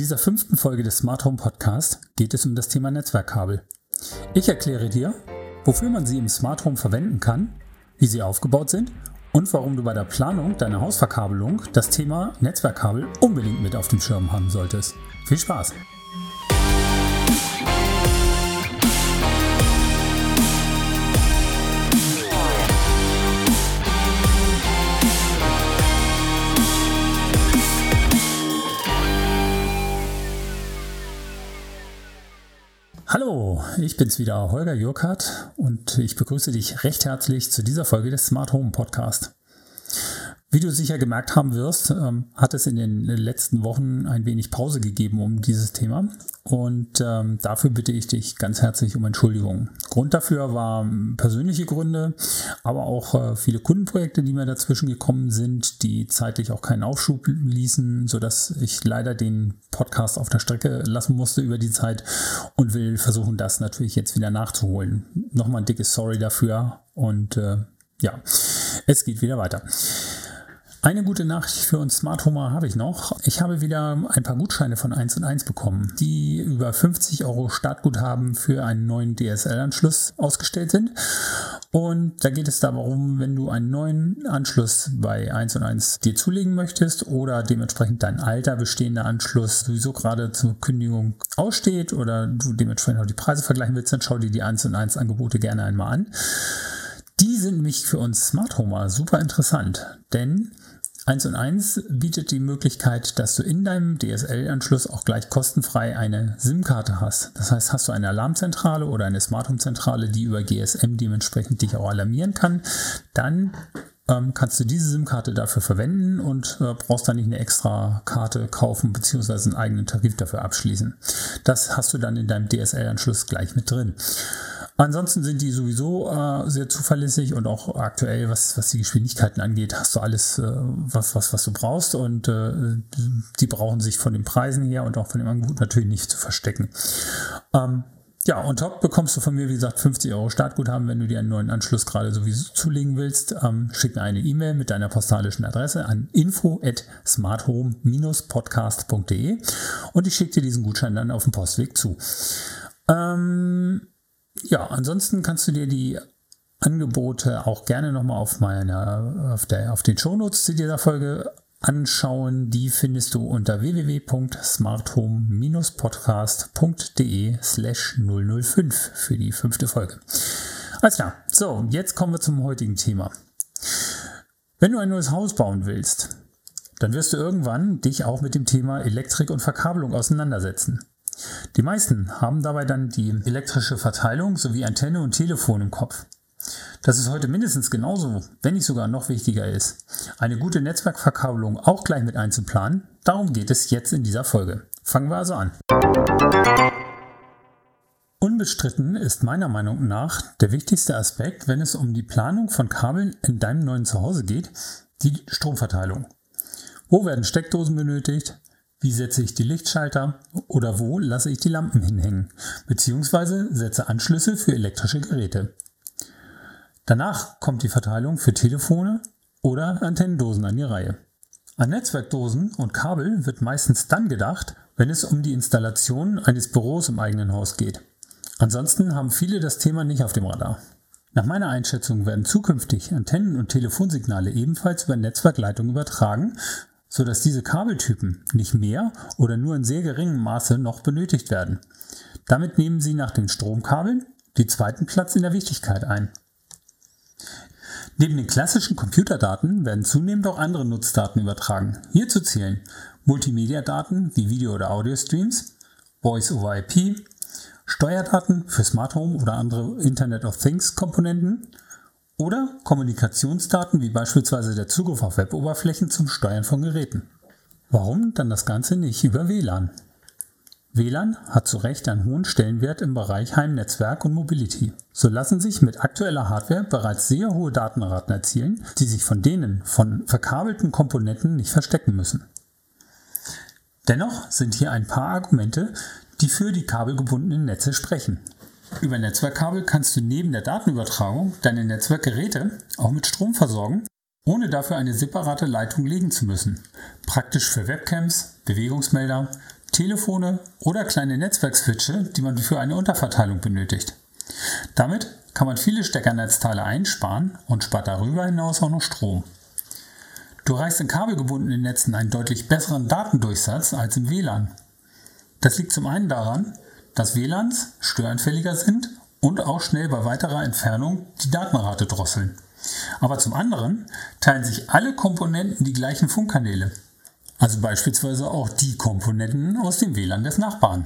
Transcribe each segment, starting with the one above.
dieser fünften Folge des Smart Home Podcast geht es um das Thema Netzwerkkabel. Ich erkläre dir, wofür man sie im Smart Home verwenden kann, wie sie aufgebaut sind und warum du bei der Planung deiner Hausverkabelung das Thema Netzwerkkabel unbedingt mit auf dem Schirm haben solltest. Viel Spaß! Hallo, ich bin's wieder, Holger Jurkert, und ich begrüße dich recht herzlich zu dieser Folge des Smart Home Podcast. Wie du sicher gemerkt haben wirst, ähm, hat es in den letzten Wochen ein wenig Pause gegeben um dieses Thema und ähm, dafür bitte ich dich ganz herzlich um Entschuldigung. Grund dafür waren persönliche Gründe, aber auch äh, viele Kundenprojekte, die mir dazwischen gekommen sind, die zeitlich auch keinen Aufschub ließen, sodass ich leider den Podcast auf der Strecke lassen musste über die Zeit und will versuchen, das natürlich jetzt wieder nachzuholen. Nochmal ein dickes Sorry dafür und äh, ja, es geht wieder weiter. Eine gute Nachricht für uns Smart Homer habe ich noch. Ich habe wieder ein paar Gutscheine von 1 und 1 bekommen, die über 50 Euro Startguthaben für einen neuen DSL-Anschluss ausgestellt sind. Und da geht es darum, wenn du einen neuen Anschluss bei 1 und 1 dir zulegen möchtest oder dementsprechend dein alter bestehender Anschluss sowieso gerade zur Kündigung aussteht oder du dementsprechend auch die Preise vergleichen willst, dann schau dir die 1 und 1 Angebote gerne einmal an. Die sind nämlich für uns Smart Homer super interessant, denn 1 und 1 bietet die Möglichkeit, dass du in deinem DSL-Anschluss auch gleich kostenfrei eine SIM-Karte hast. Das heißt, hast du eine Alarmzentrale oder eine Smart Home-Zentrale, die über GSM dementsprechend dich auch alarmieren kann, dann ähm, kannst du diese SIM-Karte dafür verwenden und äh, brauchst dann nicht eine extra Karte kaufen bzw. einen eigenen Tarif dafür abschließen. Das hast du dann in deinem DSL-Anschluss gleich mit drin. Ansonsten sind die sowieso äh, sehr zuverlässig und auch aktuell, was, was die Geschwindigkeiten angeht, hast du alles, äh, was, was, was du brauchst und äh, die brauchen sich von den Preisen her und auch von dem Angebot natürlich nicht zu verstecken. Ähm, ja, und top bekommst du von mir, wie gesagt, 50 Euro Startguthaben, wenn du dir einen neuen Anschluss gerade sowieso zulegen willst. Ähm, schick mir eine E-Mail mit deiner postalischen Adresse an info at smarthome-podcast.de und ich schicke dir diesen Gutschein dann auf dem Postweg zu. Ähm, ja, ansonsten kannst du dir die Angebote auch gerne nochmal auf meiner, auf, der, auf den Shownotes zu dieser Folge anschauen. Die findest du unter www.smarthome-podcast.de slash 005 für die fünfte Folge. Alles klar. So, jetzt kommen wir zum heutigen Thema. Wenn du ein neues Haus bauen willst, dann wirst du irgendwann dich auch mit dem Thema Elektrik und Verkabelung auseinandersetzen. Die meisten haben dabei dann die elektrische Verteilung sowie Antenne und Telefon im Kopf. Dass es heute mindestens genauso, wenn nicht sogar noch wichtiger ist, eine gute Netzwerkverkabelung auch gleich mit einzuplanen, darum geht es jetzt in dieser Folge. Fangen wir also an. Unbestritten ist meiner Meinung nach der wichtigste Aspekt, wenn es um die Planung von Kabeln in deinem neuen Zuhause geht, die Stromverteilung. Wo werden Steckdosen benötigt? Wie setze ich die Lichtschalter oder wo lasse ich die Lampen hinhängen, beziehungsweise setze Anschlüsse für elektrische Geräte. Danach kommt die Verteilung für Telefone oder Antennendosen an die Reihe. An Netzwerkdosen und Kabel wird meistens dann gedacht, wenn es um die Installation eines Büros im eigenen Haus geht. Ansonsten haben viele das Thema nicht auf dem Radar. Nach meiner Einschätzung werden zukünftig Antennen- und Telefonsignale ebenfalls über Netzwerkleitungen übertragen sodass diese Kabeltypen nicht mehr oder nur in sehr geringem Maße noch benötigt werden. Damit nehmen sie nach den Stromkabeln die zweiten Platz in der Wichtigkeit ein. Neben den klassischen Computerdaten werden zunehmend auch andere Nutzdaten übertragen. Hierzu zählen Multimedia-Daten wie Video- oder Audio-Streams, Voice-over-IP, Steuerdaten für Smart Home oder andere Internet of Things-Komponenten oder Kommunikationsdaten wie beispielsweise der Zugriff auf Weboberflächen zum Steuern von Geräten. Warum dann das Ganze nicht über WLAN? WLAN hat zu Recht einen hohen Stellenwert im Bereich Heimnetzwerk und Mobility. So lassen sich mit aktueller Hardware bereits sehr hohe Datenraten erzielen, die sich von denen von verkabelten Komponenten nicht verstecken müssen. Dennoch sind hier ein paar Argumente, die für die kabelgebundenen Netze sprechen. Über Netzwerkkabel kannst du neben der Datenübertragung deine Netzwerkgeräte auch mit Strom versorgen, ohne dafür eine separate Leitung legen zu müssen. Praktisch für Webcams, Bewegungsmelder, Telefone oder kleine Netzwerkswitche, die man für eine Unterverteilung benötigt. Damit kann man viele Steckernetzteile einsparen und spart darüber hinaus auch noch Strom. Du erreichst in kabelgebundenen Netzen einen deutlich besseren Datendurchsatz als im WLAN. Das liegt zum einen daran, dass WLANs störanfälliger sind und auch schnell bei weiterer Entfernung die Datenrate drosseln. Aber zum anderen teilen sich alle Komponenten die gleichen Funkkanäle. Also beispielsweise auch die Komponenten aus dem WLAN des Nachbarn.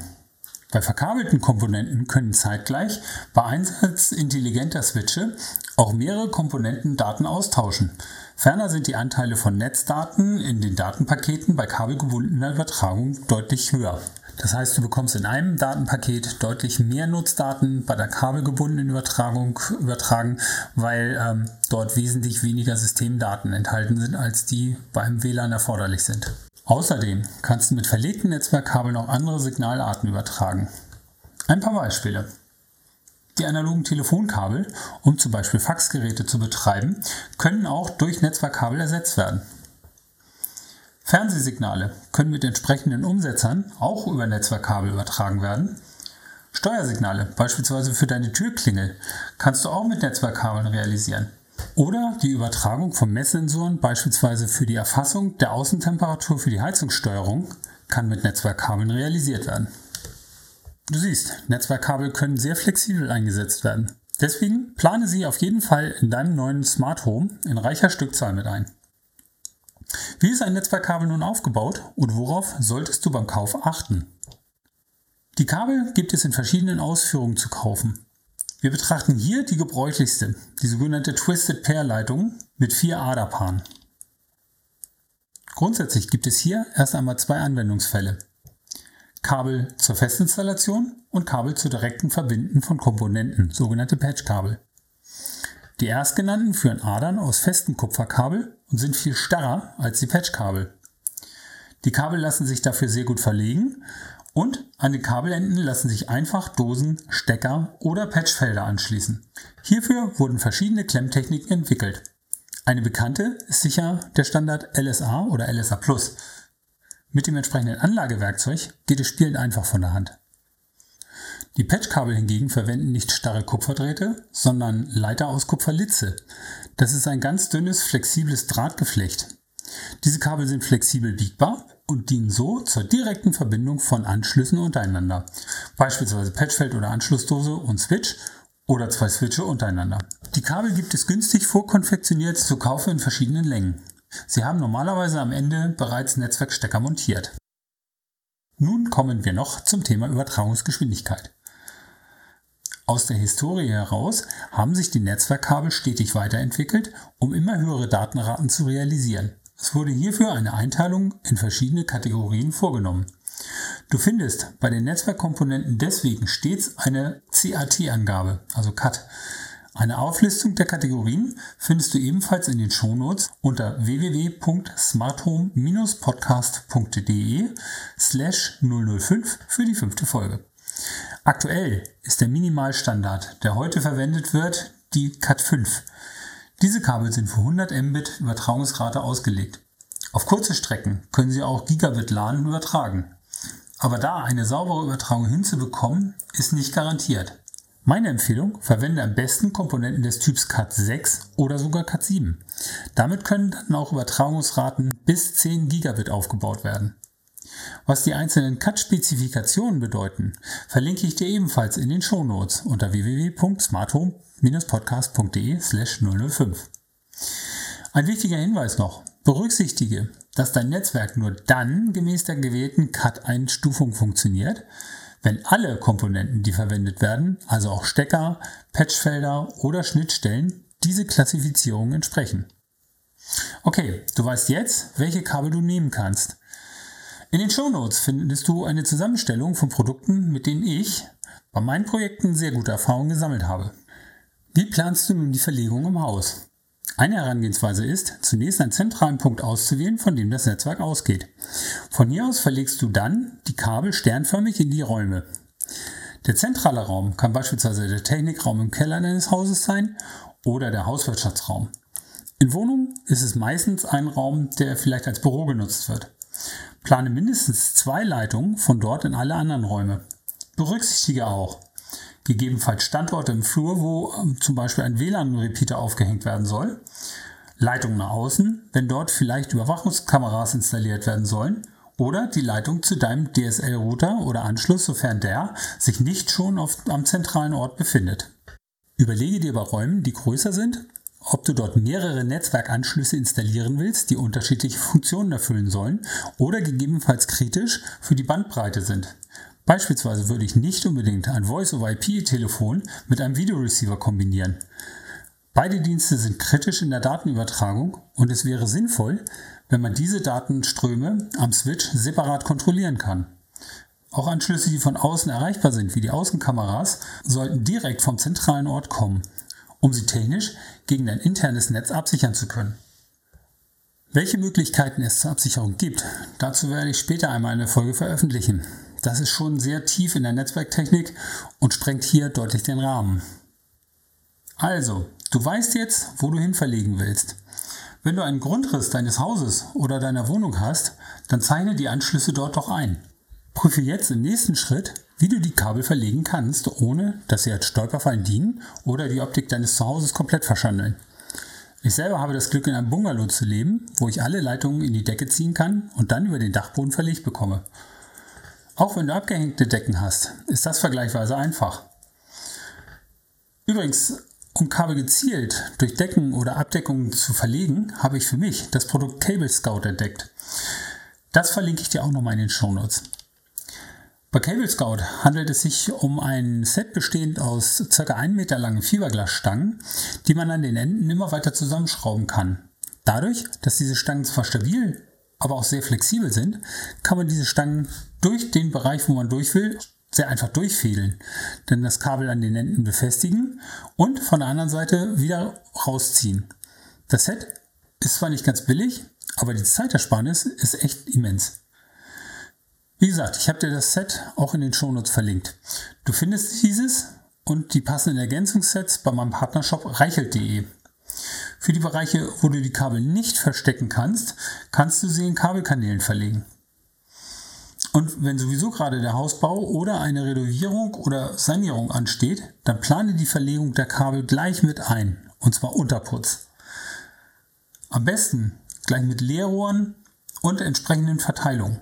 Bei verkabelten Komponenten können zeitgleich bei Einsatz intelligenter Switche auch mehrere Komponenten Daten austauschen. Ferner sind die Anteile von Netzdaten in den Datenpaketen bei kabelgebundener Übertragung deutlich höher. Das heißt, du bekommst in einem Datenpaket deutlich mehr Nutzdaten bei der kabelgebundenen Übertragung übertragen, weil ähm, dort wesentlich weniger Systemdaten enthalten sind, als die beim WLAN erforderlich sind. Außerdem kannst du mit verlegten Netzwerkkabeln auch andere Signalarten übertragen. Ein paar Beispiele. Die analogen Telefonkabel, um zum Beispiel Faxgeräte zu betreiben, können auch durch Netzwerkkabel ersetzt werden. Fernsehsignale können mit entsprechenden Umsetzern auch über Netzwerkkabel übertragen werden. Steuersignale, beispielsweise für deine Türklingel, kannst du auch mit Netzwerkkabeln realisieren. Oder die Übertragung von Messsensoren, beispielsweise für die Erfassung der Außentemperatur für die Heizungssteuerung, kann mit Netzwerkkabeln realisiert werden. Du siehst, Netzwerkkabel können sehr flexibel eingesetzt werden. Deswegen plane sie auf jeden Fall in deinem neuen Smart Home in reicher Stückzahl mit ein. Wie ist ein Netzwerkkabel nun aufgebaut und worauf solltest du beim Kauf achten? Die Kabel gibt es in verschiedenen Ausführungen zu kaufen. Wir betrachten hier die gebräuchlichste, die sogenannte Twisted Pair Leitung mit vier Aderpaaren. Grundsätzlich gibt es hier erst einmal zwei Anwendungsfälle. Kabel zur Festinstallation und Kabel zur direkten Verbinden von Komponenten, sogenannte Patchkabel. Die erstgenannten führen Adern aus festem Kupferkabel und sind viel starrer als die Patchkabel. Die Kabel lassen sich dafür sehr gut verlegen und an den Kabelenden lassen sich einfach Dosen, Stecker oder Patchfelder anschließen. Hierfür wurden verschiedene Klemmtechniken entwickelt. Eine bekannte ist sicher der Standard LSA oder LSA Plus. Mit dem entsprechenden Anlagewerkzeug geht es spielend einfach von der Hand. Die Patchkabel hingegen verwenden nicht starre Kupferdrähte, sondern Leiter aus Kupferlitze. Das ist ein ganz dünnes, flexibles Drahtgeflecht. Diese Kabel sind flexibel biegbar und dienen so zur direkten Verbindung von Anschlüssen untereinander. Beispielsweise Patchfeld oder Anschlussdose und Switch oder zwei Switche untereinander. Die Kabel gibt es günstig vorkonfektioniert zu kaufen in verschiedenen Längen. Sie haben normalerweise am Ende bereits Netzwerkstecker montiert. Nun kommen wir noch zum Thema Übertragungsgeschwindigkeit. Aus der Historie heraus haben sich die Netzwerkkabel stetig weiterentwickelt, um immer höhere Datenraten zu realisieren. Es wurde hierfür eine Einteilung in verschiedene Kategorien vorgenommen. Du findest bei den Netzwerkkomponenten deswegen stets eine CAT-Angabe, also CAT. Eine Auflistung der Kategorien findest du ebenfalls in den Shownotes unter www.smarthome-podcast.de slash 005 für die fünfte Folge. Aktuell ist der Minimalstandard, der heute verwendet wird, die CAT 5. Diese Kabel sind für 100 Mbit Übertragungsrate ausgelegt. Auf kurze Strecken können sie auch Gigabit LAN übertragen. Aber da eine saubere Übertragung hinzubekommen, ist nicht garantiert. Meine Empfehlung, verwende am besten Komponenten des Typs CAT 6 oder sogar CAT 7. Damit können dann auch Übertragungsraten bis 10 Gigabit aufgebaut werden. Was die einzelnen CAT-Spezifikationen bedeuten, verlinke ich dir ebenfalls in den Shownotes unter www.smarthome podcast.de 005. Ein wichtiger Hinweis noch. Berücksichtige, dass dein Netzwerk nur dann gemäß der gewählten CAT-Einstufung funktioniert, wenn alle Komponenten, die verwendet werden, also auch Stecker, Patchfelder oder Schnittstellen, diese Klassifizierung entsprechen. Okay, du weißt jetzt, welche Kabel du nehmen kannst. In den Shownotes findest du eine Zusammenstellung von Produkten, mit denen ich bei meinen Projekten sehr gute Erfahrungen gesammelt habe. Wie planst du nun die Verlegung im Haus? Eine Herangehensweise ist, zunächst einen zentralen Punkt auszuwählen, von dem das Netzwerk ausgeht. Von hier aus verlegst du dann die Kabel sternförmig in die Räume. Der zentrale Raum kann beispielsweise der Technikraum im Keller deines Hauses sein oder der Hauswirtschaftsraum. In Wohnungen ist es meistens ein Raum, der vielleicht als Büro genutzt wird. Plane mindestens zwei Leitungen von dort in alle anderen Räume. Berücksichtige auch gegebenenfalls Standorte im Flur, wo ähm, zum Beispiel ein WLAN-Repeater aufgehängt werden soll, Leitungen nach außen, wenn dort vielleicht Überwachungskameras installiert werden sollen, oder die Leitung zu deinem DSL-Router oder Anschluss, sofern der sich nicht schon auf, am zentralen Ort befindet. Überlege dir bei Räumen, die größer sind, ob du dort mehrere Netzwerkanschlüsse installieren willst, die unterschiedliche Funktionen erfüllen sollen oder gegebenenfalls kritisch für die Bandbreite sind. Beispielsweise würde ich nicht unbedingt ein Voice-over-IP-Telefon mit einem Videoreceiver kombinieren. Beide Dienste sind kritisch in der Datenübertragung und es wäre sinnvoll, wenn man diese Datenströme am Switch separat kontrollieren kann. Auch Anschlüsse, die von außen erreichbar sind, wie die Außenkameras, sollten direkt vom zentralen Ort kommen, um sie technisch gegen ein internes Netz absichern zu können. Welche Möglichkeiten es zur Absicherung gibt, dazu werde ich später einmal eine Folge veröffentlichen. Das ist schon sehr tief in der Netzwerktechnik und sprengt hier deutlich den Rahmen. Also, du weißt jetzt, wo du hin verlegen willst. Wenn du einen Grundriss deines Hauses oder deiner Wohnung hast, dann zeichne die Anschlüsse dort doch ein. Prüfe jetzt im nächsten Schritt, wie du die Kabel verlegen kannst, ohne dass sie als Stolperfallen dienen oder die Optik deines Zuhauses komplett verschandeln. Ich selber habe das Glück, in einem Bungalow zu leben, wo ich alle Leitungen in die Decke ziehen kann und dann über den Dachboden verlegt bekomme. Auch wenn du abgehängte Decken hast, ist das vergleichsweise einfach. Übrigens, um Kabel gezielt durch Decken oder Abdeckungen zu verlegen, habe ich für mich das Produkt Cable Scout entdeckt. Das verlinke ich dir auch nochmal in den Shownotes. Bei Cable Scout handelt es sich um ein Set bestehend aus ca. 1 Meter langen Fiberglasstangen, die man an den Enden immer weiter zusammenschrauben kann. Dadurch, dass diese Stangen zwar stabil aber auch sehr flexibel sind, kann man diese Stangen durch den Bereich, wo man durch will, sehr einfach durchfädeln. Denn das Kabel an den Enden befestigen und von der anderen Seite wieder rausziehen. Das Set ist zwar nicht ganz billig, aber die Zeitersparnis ist echt immens. Wie gesagt, ich habe dir das Set auch in den Shownotes verlinkt. Du findest dieses und die passenden Ergänzungssets bei meinem Partnershop reichelt.de. Für die Bereiche, wo du die Kabel nicht verstecken kannst, kannst du sie in Kabelkanälen verlegen. Und wenn sowieso gerade der Hausbau oder eine Renovierung oder Sanierung ansteht, dann plane die Verlegung der Kabel gleich mit ein, und zwar Unterputz. Am besten gleich mit Leerrohren und entsprechenden Verteilungen.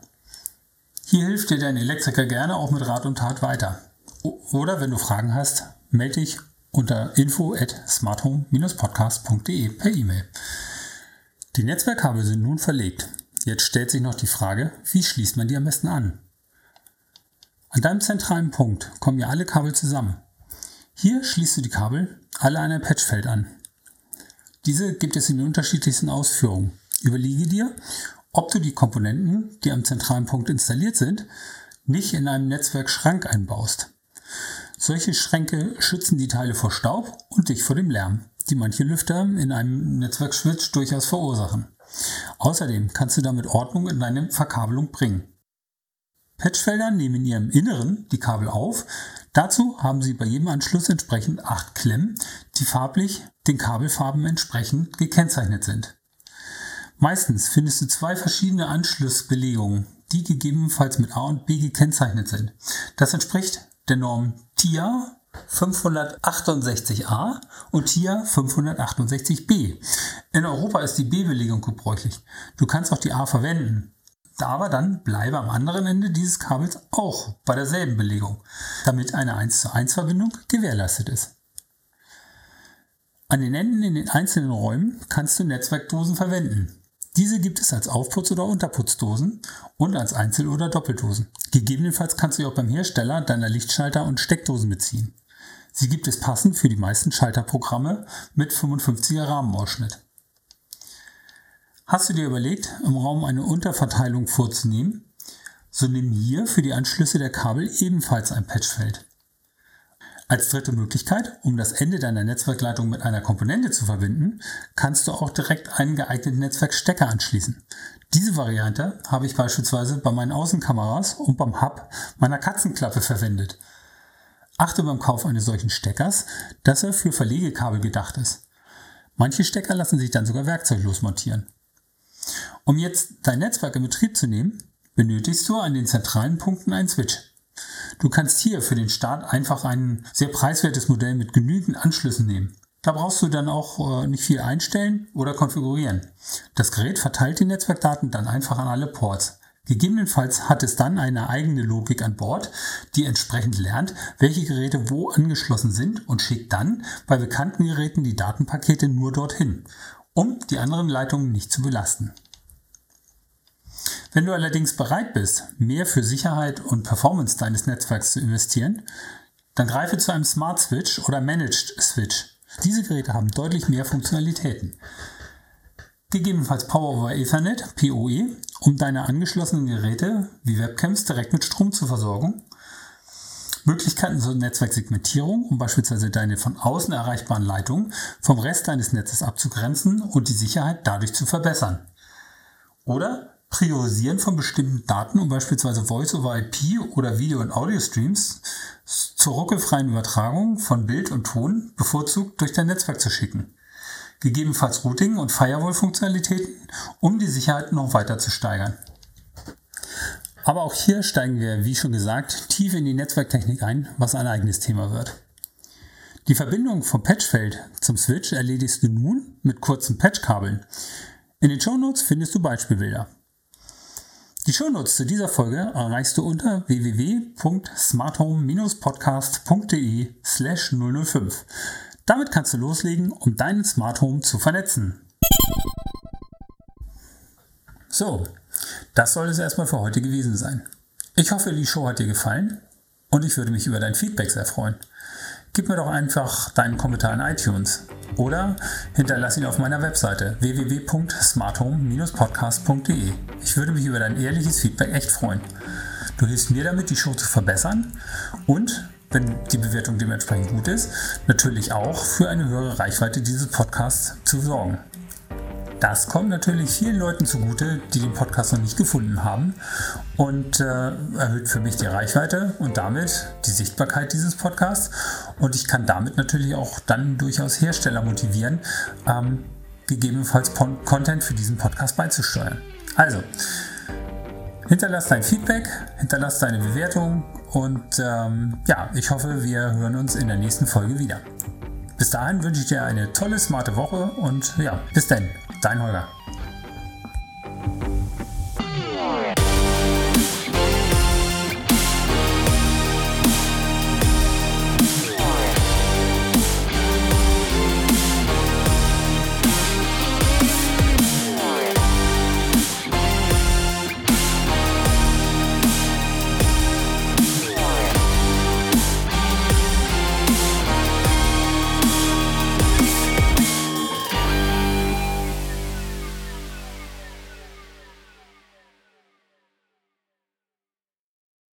Hier hilft dir dein Elektriker gerne auch mit Rat und Tat weiter. Oder wenn du Fragen hast, melde dich unter info at smarthome-podcast.de per E-Mail. Die Netzwerkkabel sind nun verlegt. Jetzt stellt sich noch die Frage, wie schließt man die am besten an? An deinem zentralen Punkt kommen ja alle Kabel zusammen. Hier schließt du die Kabel alle an ein Patchfeld an. Diese gibt es in den unterschiedlichsten Ausführungen. Überlege dir, ob du die Komponenten, die am zentralen Punkt installiert sind, nicht in einem Netzwerkschrank einbaust. Solche Schränke schützen die Teile vor Staub und dich vor dem Lärm, die manche Lüfter in einem Netzwerkswitch durchaus verursachen. Außerdem kannst du damit Ordnung in deine Verkabelung bringen. Patchfelder nehmen in ihrem Inneren die Kabel auf. Dazu haben sie bei jedem Anschluss entsprechend acht Klemmen, die farblich den Kabelfarben entsprechend gekennzeichnet sind. Meistens findest du zwei verschiedene Anschlussbelegungen, die gegebenenfalls mit A und B gekennzeichnet sind. Das entspricht der Norm TIA 568a und TIA 568b. In Europa ist die B-Belegung gebräuchlich. Du kannst auch die A verwenden. Aber dann bleibe am anderen Ende dieses Kabels auch bei derselben Belegung, damit eine 1 zu 1 Verbindung gewährleistet ist. An den Enden in den einzelnen Räumen kannst du Netzwerkdosen verwenden. Diese gibt es als Aufputz- oder Unterputzdosen und als Einzel- oder Doppeldosen. Gegebenenfalls kannst du auch beim Hersteller deiner Lichtschalter und Steckdosen beziehen. Sie gibt es passend für die meisten Schalterprogramme mit 55er Rahmenausschnitt. Hast du dir überlegt, im Raum eine Unterverteilung vorzunehmen? So nimm hier für die Anschlüsse der Kabel ebenfalls ein Patchfeld. Als dritte Möglichkeit, um das Ende deiner Netzwerkleitung mit einer Komponente zu verbinden, kannst du auch direkt einen geeigneten Netzwerkstecker anschließen. Diese Variante habe ich beispielsweise bei meinen Außenkameras und beim Hub meiner Katzenklappe verwendet. Achte beim Kauf eines solchen Steckers, dass er für Verlegekabel gedacht ist. Manche Stecker lassen sich dann sogar werkzeuglos montieren. Um jetzt dein Netzwerk in Betrieb zu nehmen, benötigst du an den zentralen Punkten einen Switch. Du kannst hier für den Start einfach ein sehr preiswertes Modell mit genügend Anschlüssen nehmen. Da brauchst du dann auch äh, nicht viel einstellen oder konfigurieren. Das Gerät verteilt die Netzwerkdaten dann einfach an alle Ports. Gegebenenfalls hat es dann eine eigene Logik an Bord, die entsprechend lernt, welche Geräte wo angeschlossen sind und schickt dann bei bekannten Geräten die Datenpakete nur dorthin, um die anderen Leitungen nicht zu belasten. Wenn du allerdings bereit bist, mehr für Sicherheit und Performance deines Netzwerks zu investieren, dann greife zu einem Smart Switch oder Managed Switch. Diese Geräte haben deutlich mehr Funktionalitäten. Gegebenenfalls Power over Ethernet, PoE, um deine angeschlossenen Geräte wie Webcams direkt mit Strom zu versorgen. Möglichkeiten zur Netzwerksegmentierung, um beispielsweise deine von außen erreichbaren Leitungen vom Rest deines Netzes abzugrenzen und die Sicherheit dadurch zu verbessern. Oder Priorisieren von bestimmten Daten, um beispielsweise Voice-over-IP oder Video- und Audio-Streams zur ruckelfreien Übertragung von Bild und Ton bevorzugt durch dein Netzwerk zu schicken. Gegebenenfalls Routing- und Firewall-Funktionalitäten, um die Sicherheit noch weiter zu steigern. Aber auch hier steigen wir, wie schon gesagt, tief in die Netzwerktechnik ein, was ein eigenes Thema wird. Die Verbindung vom Patchfeld zum Switch erledigst du nun mit kurzen Patchkabeln. In den Shownotes findest du Beispielbilder. Die Shownotes zu dieser Folge erreichst du unter www.smarthome-podcast.de slash 005. Damit kannst du loslegen, um deinen Smart Home zu vernetzen. So, das soll es erstmal für heute gewesen sein. Ich hoffe, die Show hat dir gefallen und ich würde mich über dein Feedback sehr freuen. Gib mir doch einfach deinen Kommentar in iTunes oder hinterlass ihn auf meiner Webseite www.smarthome-podcast.de. Ich würde mich über dein ehrliches Feedback echt freuen. Du hilfst mir damit, die Show zu verbessern und, wenn die Bewertung dementsprechend gut ist, natürlich auch für eine höhere Reichweite dieses Podcasts zu sorgen. Das kommt natürlich vielen Leuten zugute, die den Podcast noch nicht gefunden haben und äh, erhöht für mich die Reichweite und damit die Sichtbarkeit dieses Podcasts. Und ich kann damit natürlich auch dann durchaus Hersteller motivieren, ähm, gegebenenfalls Content für diesen Podcast beizusteuern. Also, hinterlass dein Feedback, hinterlass deine Bewertung und ähm, ja, ich hoffe, wir hören uns in der nächsten Folge wieder. Bis dahin wünsche ich dir eine tolle, smarte Woche und ja, bis dann. Dein Holger.